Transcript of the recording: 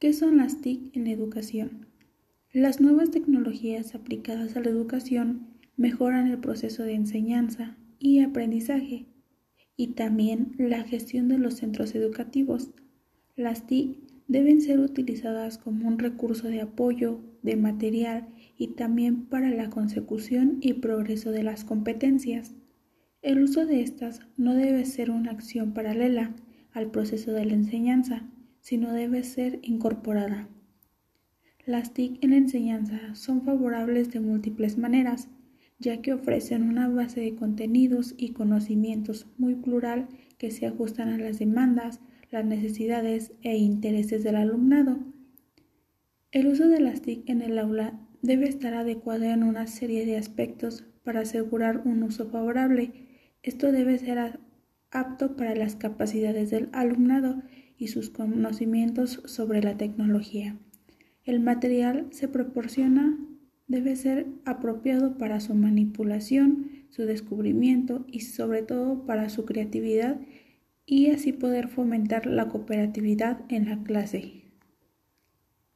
¿Qué son las TIC en la educación? Las nuevas tecnologías aplicadas a la educación mejoran el proceso de enseñanza y aprendizaje y también la gestión de los centros educativos. Las TIC deben ser utilizadas como un recurso de apoyo, de material y también para la consecución y progreso de las competencias. El uso de estas no debe ser una acción paralela al proceso de la enseñanza, sino debe ser incorporada. Las TIC en la enseñanza son favorables de múltiples maneras, ya que ofrecen una base de contenidos y conocimientos muy plural que se ajustan a las demandas, las necesidades e intereses del alumnado. El uso de las TIC en el aula debe estar adecuado en una serie de aspectos para asegurar un uso favorable. Esto debe ser apto para las capacidades del alumnado y sus conocimientos sobre la tecnología. El material se proporciona debe ser apropiado para su manipulación, su descubrimiento y sobre todo para su creatividad y así poder fomentar la cooperatividad en la clase.